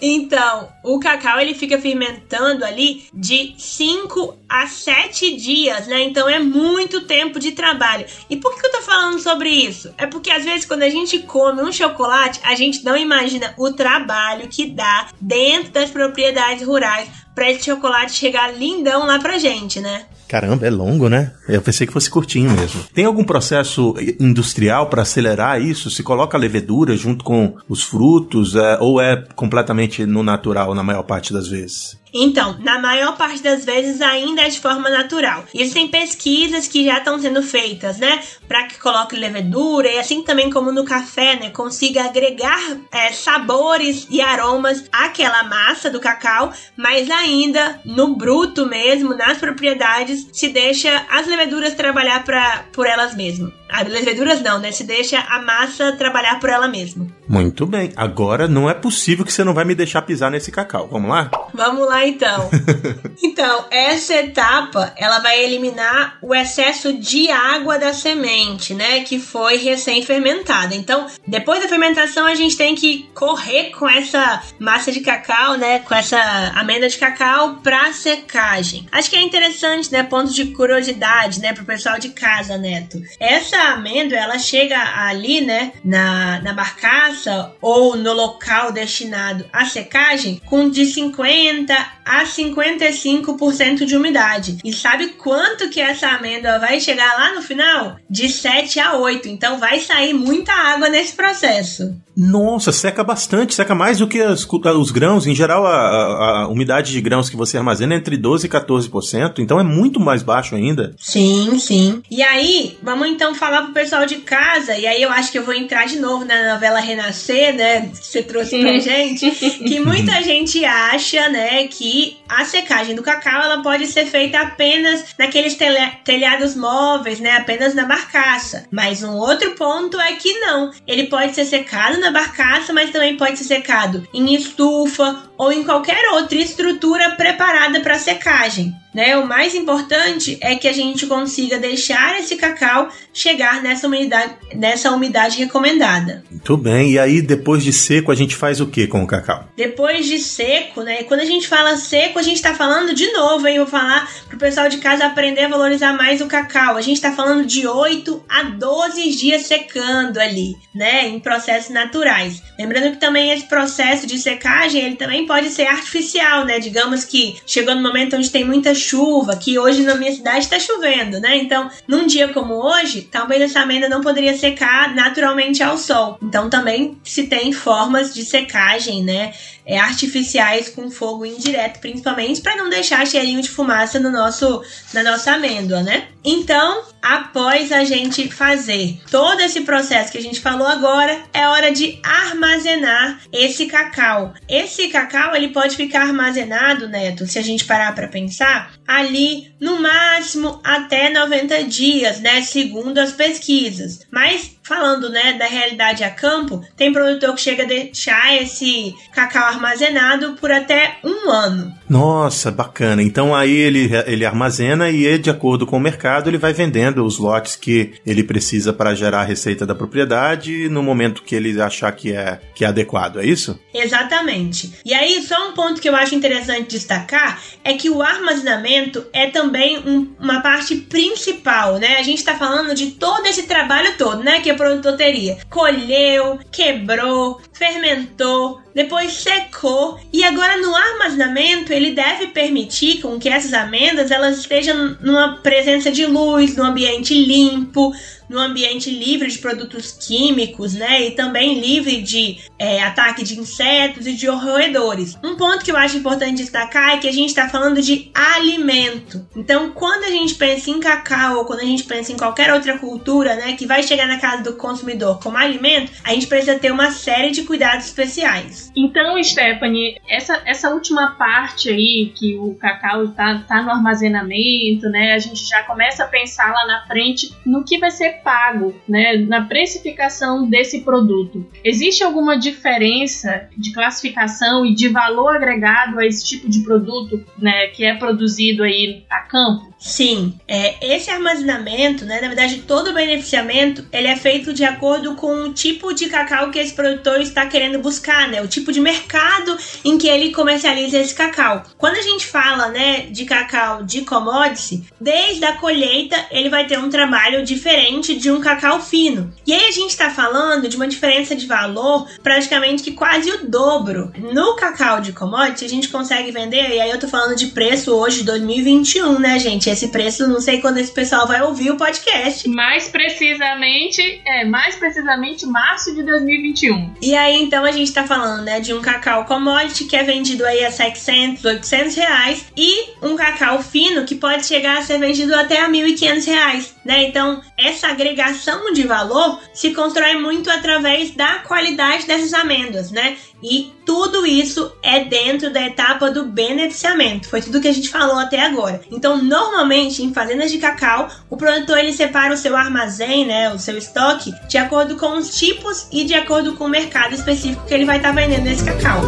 Então, o cacau ele fica fermentando ali de 5 a 7 dias, né? Então é muito tempo de trabalho. E por que eu tô falando sobre isso? É porque às vezes quando a gente come um chocolate, a gente não imagina o trabalho que dá dentro das propriedades rurais para esse chocolate chegar lindão lá pra gente, né? Caramba, é longo, né? Eu pensei que fosse curtinho mesmo. Tem algum processo industrial para acelerar isso? Se coloca a levedura junto com os frutos é, ou é completamente no natural na maior parte das vezes? Então, na maior parte das vezes ainda é de forma natural. Existem pesquisas que já estão sendo feitas, né, para que coloque levedura e assim também como no café, né, consiga agregar é, sabores e aromas àquela massa do cacau, mas ainda no bruto mesmo, nas propriedades, se deixa as leveduras trabalhar pra, por elas mesmas. As leveduras não, né? Se deixa a massa trabalhar por ela mesma. Muito bem. Agora não é possível que você não vai me deixar pisar nesse cacau. Vamos lá? Vamos lá então. [LAUGHS] então, essa etapa, ela vai eliminar o excesso de água da semente, né, que foi recém-fermentada. Então, depois da fermentação, a gente tem que correr com essa massa de cacau, né, com essa amêndoa de cacau para secagem. Acho que é interessante, né, ponto de curiosidade, né, pro pessoal de casa, Neto. Essa amêndoa, ela chega ali, né, na, na barcaça ou no local destinado à secagem com de 50 a 55% de umidade. E sabe quanto que essa amêndoa vai chegar lá no final? De 7 a 8. Então vai sair muita água nesse processo. Nossa, seca bastante, seca mais do que as, os grãos. Em geral, a, a, a, umidade de grãos que você armazena é entre 12% e 14%, então é muito mais baixo ainda. Sim, sim. E aí, vamos então falar pro pessoal de casa, e aí eu acho que eu vou entrar de novo na novela Renascer, né, que você trouxe pra gente, que muita [LAUGHS] gente acha, né, que que a secagem do cacau, ela pode ser feita apenas naqueles telhados móveis, né, apenas na barcaça. Mas um outro ponto é que não, ele pode ser secado na barcaça, mas também pode ser secado em estufa ou em qualquer outra estrutura preparada para secagem. Né? O mais importante é que a gente consiga deixar esse cacau chegar nessa umidade, nessa umidade recomendada. Muito bem. E aí, depois de seco, a gente faz o que com o cacau? Depois de seco, né? Quando a gente fala seco, a gente está falando de novo, hein? Vou falar para o pessoal de casa aprender a valorizar mais o cacau. A gente está falando de 8 a 12 dias secando ali, né? Em processos naturais. Lembrando que também esse processo de secagem, ele também pode ser artificial, né? Digamos que chegou no momento onde tem muita chuva, que hoje na minha cidade está chovendo, né? Então, num dia como hoje, talvez essa amêndoa não poderia secar naturalmente ao sol. Então, também se tem formas de secagem, né? É, artificiais com fogo indireto, principalmente para não deixar cheirinho de fumaça no nosso, na nossa amêndoa, né? Então, após a gente fazer todo esse processo que a gente falou agora, é hora de armazenar esse cacau. Esse cacau ele pode ficar armazenado, Neto, se a gente parar para pensar, ali no máximo até 90 dias, né, segundo as pesquisas. Mas falando, né, da realidade a campo, tem produtor que chega a deixar esse cacau armazenado por até um ano. Nossa, bacana. Então aí ele, ele armazena e de acordo com o mercado ele vai vendendo os lotes que ele precisa para gerar a receita da propriedade no momento que ele achar que é, que é adequado, é isso? Exatamente. E aí só um ponto que eu acho interessante destacar é que o armazenamento é também um, uma parte principal, né? A gente está falando de todo esse trabalho todo, né? Que produtor teria. Colheu, quebrou, fermentou, depois secou e agora no armazenamento ele deve permitir com que essas amêndoas elas estejam numa presença de luz, num ambiente limpo, no ambiente livre de produtos químicos, né? E também livre de é, ataque de insetos e de roedores. Um ponto que eu acho importante destacar é que a gente está falando de alimento. Então, quando a gente pensa em cacau ou quando a gente pensa em qualquer outra cultura, né, que vai chegar na casa do consumidor como alimento, a gente precisa ter uma série de cuidados especiais. Então, Stephanie, essa, essa última parte aí que o cacau está tá no armazenamento, né? A gente já começa a pensar lá na frente no que vai ser pago, né, na precificação desse produto. Existe alguma diferença de classificação e de valor agregado a esse tipo de produto, né, que é produzido aí a campo? Sim, é, esse armazenamento, né, na verdade, todo o beneficiamento, ele é feito de acordo com o tipo de cacau que esse produtor está querendo buscar, né, o tipo de mercado em que ele comercializa esse cacau. Quando a gente fala, né, de cacau de commodity, desde a colheita ele vai ter um trabalho diferente de um cacau fino. E aí a gente está falando de uma diferença de valor praticamente que quase o dobro. No cacau de commodity a gente consegue vender, e aí eu tô falando de preço hoje 2021, né, gente? Esse preço, não sei quando esse pessoal vai ouvir o podcast. Mais precisamente, é, mais precisamente março de 2021. E aí, então, a gente tá falando, né, de um cacau commodity que é vendido aí a 700, 800 reais e um cacau fino que pode chegar a ser vendido até a 1.500 reais, né? Então, essa agregação de valor se constrói muito através da qualidade dessas amêndoas, né? E tudo isso é dentro da etapa do beneficiamento. Foi tudo que a gente falou até agora. Então, normalmente, em fazendas de cacau, o produtor ele separa o seu armazém, né, o seu estoque, de acordo com os tipos e de acordo com o mercado específico que ele vai estar tá vendendo esse cacau.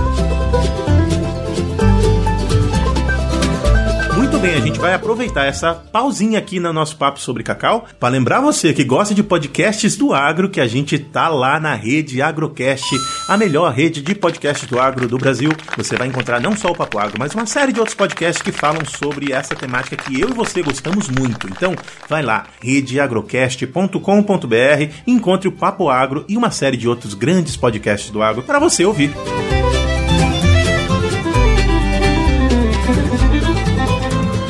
Bem, a gente vai aproveitar essa pausinha aqui no nosso papo sobre cacau para lembrar você que gosta de podcasts do agro que a gente tá lá na rede Agrocast, a melhor rede de podcasts do agro do Brasil. Você vai encontrar não só o Papo Agro, mas uma série de outros podcasts que falam sobre essa temática que eu e você gostamos muito. Então, vai lá, redeagrocast.com.br, encontre o Papo Agro e uma série de outros grandes podcasts do agro para você ouvir.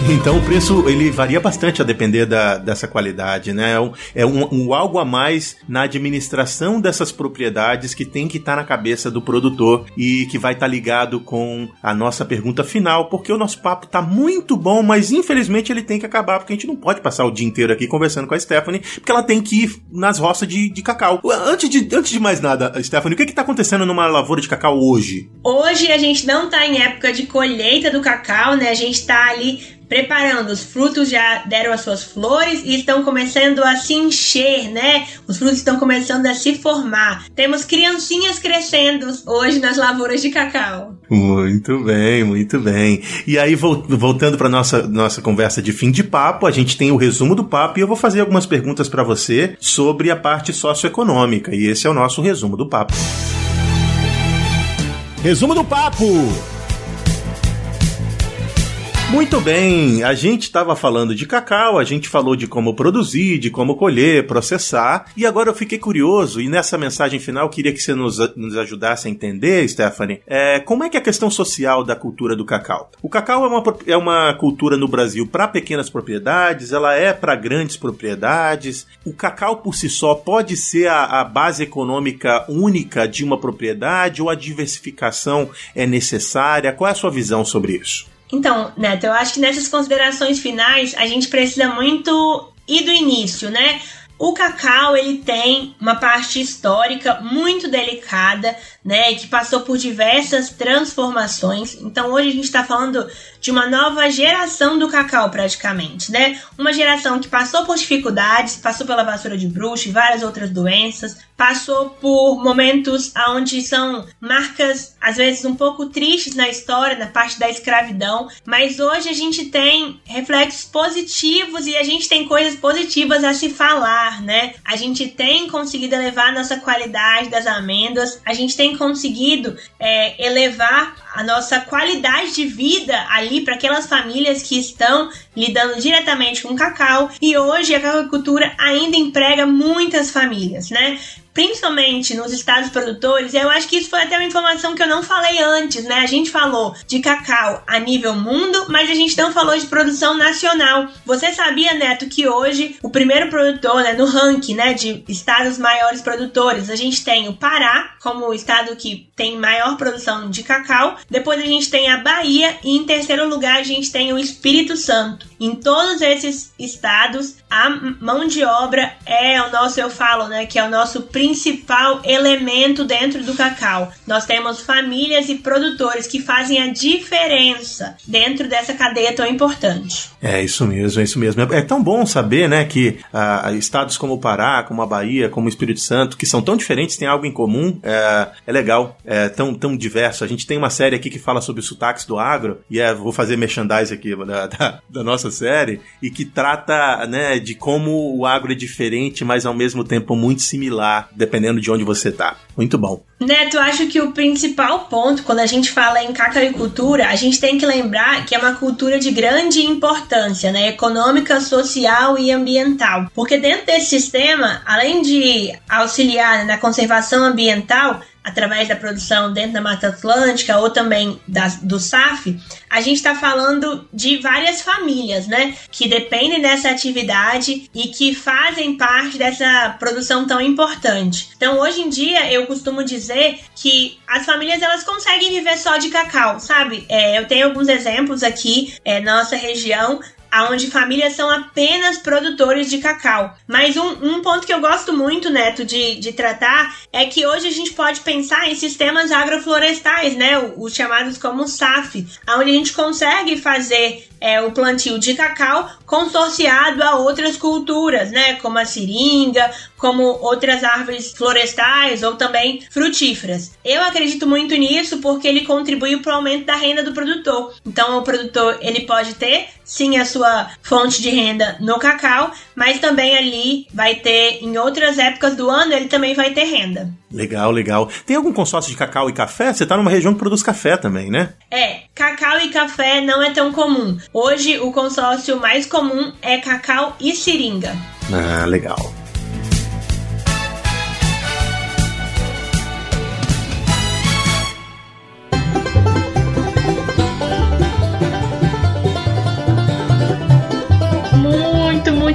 Então o preço ele varia bastante a depender da, dessa qualidade, né? É, um, é um, um, algo a mais na administração dessas propriedades que tem que estar tá na cabeça do produtor e que vai estar tá ligado com a nossa pergunta final, porque o nosso papo tá muito bom, mas infelizmente ele tem que acabar, porque a gente não pode passar o dia inteiro aqui conversando com a Stephanie, porque ela tem que ir nas roças de, de cacau. Antes de, antes de mais nada, Stephanie, o que que tá acontecendo numa lavoura de cacau hoje? Hoje a gente não tá em época de colheita do cacau, né? A gente tá ali preparando. Os frutos já deram as suas flores e estão começando a se encher, né? Os frutos estão começando a se formar. Temos criancinhas crescendo hoje nas lavouras de cacau. Muito bem, muito bem. E aí, voltando para nossa nossa conversa de fim de papo, a gente tem o resumo do papo e eu vou fazer algumas perguntas para você sobre a parte socioeconômica. E esse é o nosso resumo do papo. Resumo do papo! Muito bem, a gente estava falando de cacau, a gente falou de como produzir, de como colher, processar, e agora eu fiquei curioso, e nessa mensagem final queria que você nos, nos ajudasse a entender, Stephanie, é, como é que é a questão social da cultura do cacau? O cacau é uma, é uma cultura no Brasil para pequenas propriedades, ela é para grandes propriedades. O cacau por si só pode ser a, a base econômica única de uma propriedade ou a diversificação é necessária? Qual é a sua visão sobre isso? Então, Neto, eu acho que nessas considerações finais a gente precisa muito ir do início, né? O cacau ele tem uma parte histórica muito delicada, né, que passou por diversas transformações. Então hoje a gente está falando de uma nova geração do cacau praticamente, né? Uma geração que passou por dificuldades, passou pela vassoura de bruxa e várias outras doenças, passou por momentos onde são marcas às vezes um pouco tristes na história, na parte da escravidão, mas hoje a gente tem reflexos positivos e a gente tem coisas positivas a se falar, né? A gente tem conseguido elevar a nossa qualidade das amêndoas, a gente tem conseguido é, elevar a nossa qualidade de vida ali para aquelas famílias que estão lidando diretamente com cacau e hoje a cacauicultura ainda emprega muitas famílias, né? Principalmente nos estados produtores, eu acho que isso foi até uma informação que eu não falei antes, né? A gente falou de cacau a nível mundo, mas a gente não falou de produção nacional. Você sabia, Neto, que hoje o primeiro produtor, né, no ranking, né, de estados maiores produtores, a gente tem o Pará como o estado que tem maior produção de cacau, depois a gente tem a Bahia e em terceiro lugar a gente tem o Espírito Santo. Em todos esses estados, a mão de obra é o nosso, eu falo, né, que é o nosso principal elemento dentro do cacau. Nós temos famílias e produtores que fazem a diferença dentro dessa cadeia tão importante. É isso mesmo, é isso mesmo. É, é tão bom saber, né, que ah, estados como o Pará, como a Bahia, como o Espírito Santo, que são tão diferentes, têm algo em comum. É, é legal, é tão, tão diverso. A gente tem uma série aqui que fala sobre os sotaques do agro, e é, vou vou fazer merchandise aqui da, [LAUGHS] da, da, nossa série, e que trata, né, de como o agro é diferente, mas ao mesmo tempo muito similar, dependendo de onde você tá. Muito bom. Neto, acho que o principal ponto, quando a gente fala em cacaricultura, a gente tem que lembrar que é uma cultura de grande importância, né? Econômica, social e ambiental. Porque dentro desse sistema, além de auxiliar na conservação ambiental, através da produção dentro da Mata Atlântica ou também da, do SAF, a gente está falando de várias famílias, né? Que dependem dessa atividade e que fazem parte dessa produção tão importante. Então, hoje em dia, eu costumo dizer que as famílias elas conseguem viver só de cacau, sabe? É, eu tenho alguns exemplos aqui é, na nossa região onde famílias são apenas produtores de cacau. Mas um, um ponto que eu gosto muito, Neto, de, de tratar é que hoje a gente pode pensar em sistemas agroflorestais, né? Os chamados como SAF, onde a gente consegue fazer é, o plantio de cacau consorciado a outras culturas, né? Como a seringa, como outras árvores florestais ou também frutíferas. Eu acredito muito nisso porque ele contribui para o aumento da renda do produtor. Então o produtor ele pode ter sim a sua fonte de renda no cacau, mas também ali vai ter em outras épocas do ano ele também vai ter renda. Legal, legal. Tem algum consórcio de cacau e café? Você está numa região que produz café também, né? É, cacau e café não é tão comum. Hoje o consórcio mais comum é cacau e seringa. Ah, legal.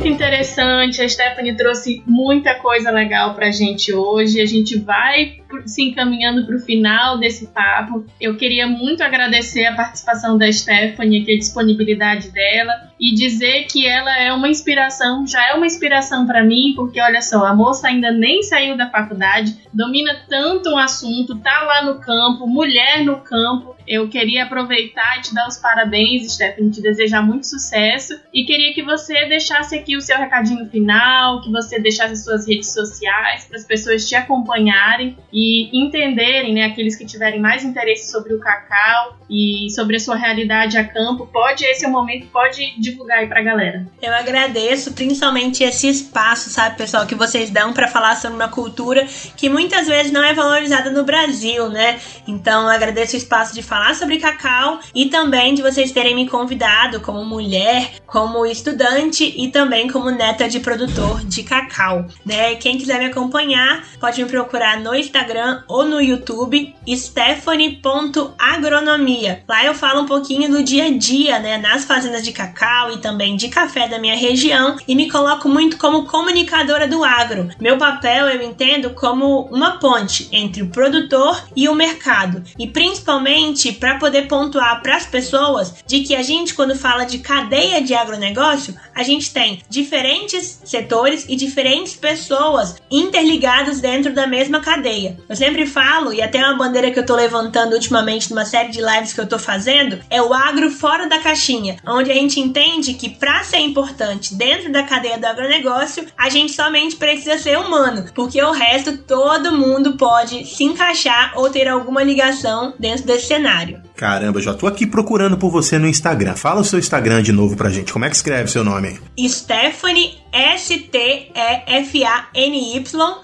Muito interessante. A Stephanie trouxe muita coisa legal pra gente hoje. A gente vai se encaminhando para o final desse papo. Eu queria muito agradecer a participação da Stephanie, a disponibilidade dela, e dizer que ela é uma inspiração, já é uma inspiração para mim, porque olha só, a moça ainda nem saiu da faculdade, domina tanto um assunto, tá lá no campo, mulher no campo, eu queria aproveitar e te dar os parabéns, Stephanie, te desejar muito sucesso e queria que você deixasse aqui o seu recadinho final, que você deixasse as suas redes sociais para as pessoas te acompanharem e entenderem, né, aqueles que tiverem mais interesse sobre o cacau e sobre a sua realidade a campo. Pode, esse é o momento, pode divulgar aí para a galera. Eu agradeço principalmente esse espaço, sabe, pessoal, que vocês dão para falar sobre uma cultura que muitas vezes não é valorizada no Brasil, né? Então, eu agradeço o espaço de falar falar sobre cacau e também de vocês terem me convidado como mulher, como estudante e também como neta de produtor de cacau. Né? Quem quiser me acompanhar pode me procurar no Instagram ou no YouTube stephanie.agronomia. Lá eu falo um pouquinho do dia a dia, né, nas fazendas de cacau e também de café da minha região e me coloco muito como comunicadora do agro. Meu papel eu entendo como uma ponte entre o produtor e o mercado e principalmente para poder pontuar para as pessoas de que a gente, quando fala de cadeia de agronegócio, a gente tem diferentes setores e diferentes pessoas interligadas dentro da mesma cadeia. Eu sempre falo, e até uma bandeira que eu tô levantando ultimamente numa série de lives que eu tô fazendo, é o agro fora da caixinha, onde a gente entende que para ser importante dentro da cadeia do agronegócio, a gente somente precisa ser humano, porque o resto todo mundo pode se encaixar ou ter alguma ligação dentro desse cenário diário. Caramba, já tô aqui procurando por você no Instagram. Fala o seu Instagram de novo pra gente. Como é que escreve seu nome? Stephanie S-T-E-F-A-N-Y.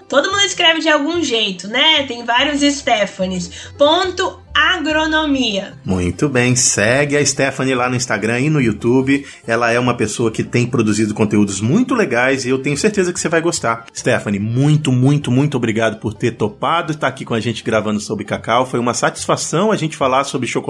Todo mundo escreve de algum jeito, né? Tem vários Stephanies. Ponto agronomia. Muito bem, segue a Stephanie lá no Instagram e no YouTube. Ela é uma pessoa que tem produzido conteúdos muito legais e eu tenho certeza que você vai gostar. Stephanie, muito, muito, muito obrigado por ter topado estar aqui com a gente gravando sobre cacau. Foi uma satisfação a gente falar sobre chocolate,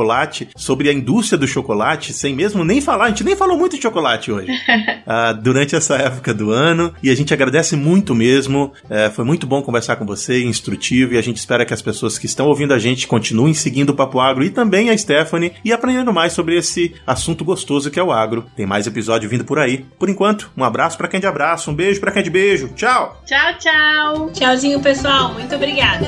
sobre a indústria do chocolate, sem mesmo nem falar. A gente nem falou muito de chocolate hoje uh, [LAUGHS] durante essa época do ano e a gente agradece muito mesmo. Uh, foi muito bom conversar com você, instrutivo e a gente espera que as pessoas que estão ouvindo a gente continuem seguindo seguindo o Papo Agro e também a Stephanie e aprendendo mais sobre esse assunto gostoso que é o agro. Tem mais episódio vindo por aí. Por enquanto, um abraço para quem de abraço, um beijo para quem de beijo. Tchau. Tchau, tchau. Tchauzinho, pessoal. Muito obrigada.